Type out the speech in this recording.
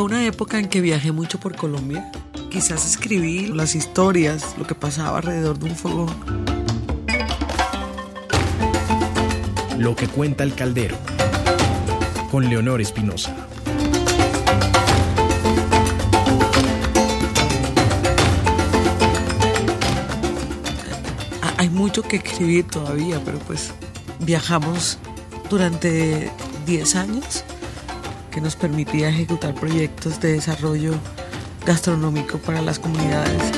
Fue una época en que viajé mucho por Colombia. Quizás escribí las historias, lo que pasaba alrededor de un fogón. Lo que cuenta el caldero. Con Leonor Espinosa. Hay mucho que escribir todavía, pero pues viajamos durante 10 años que nos permitía ejecutar proyectos de desarrollo gastronómico para las comunidades.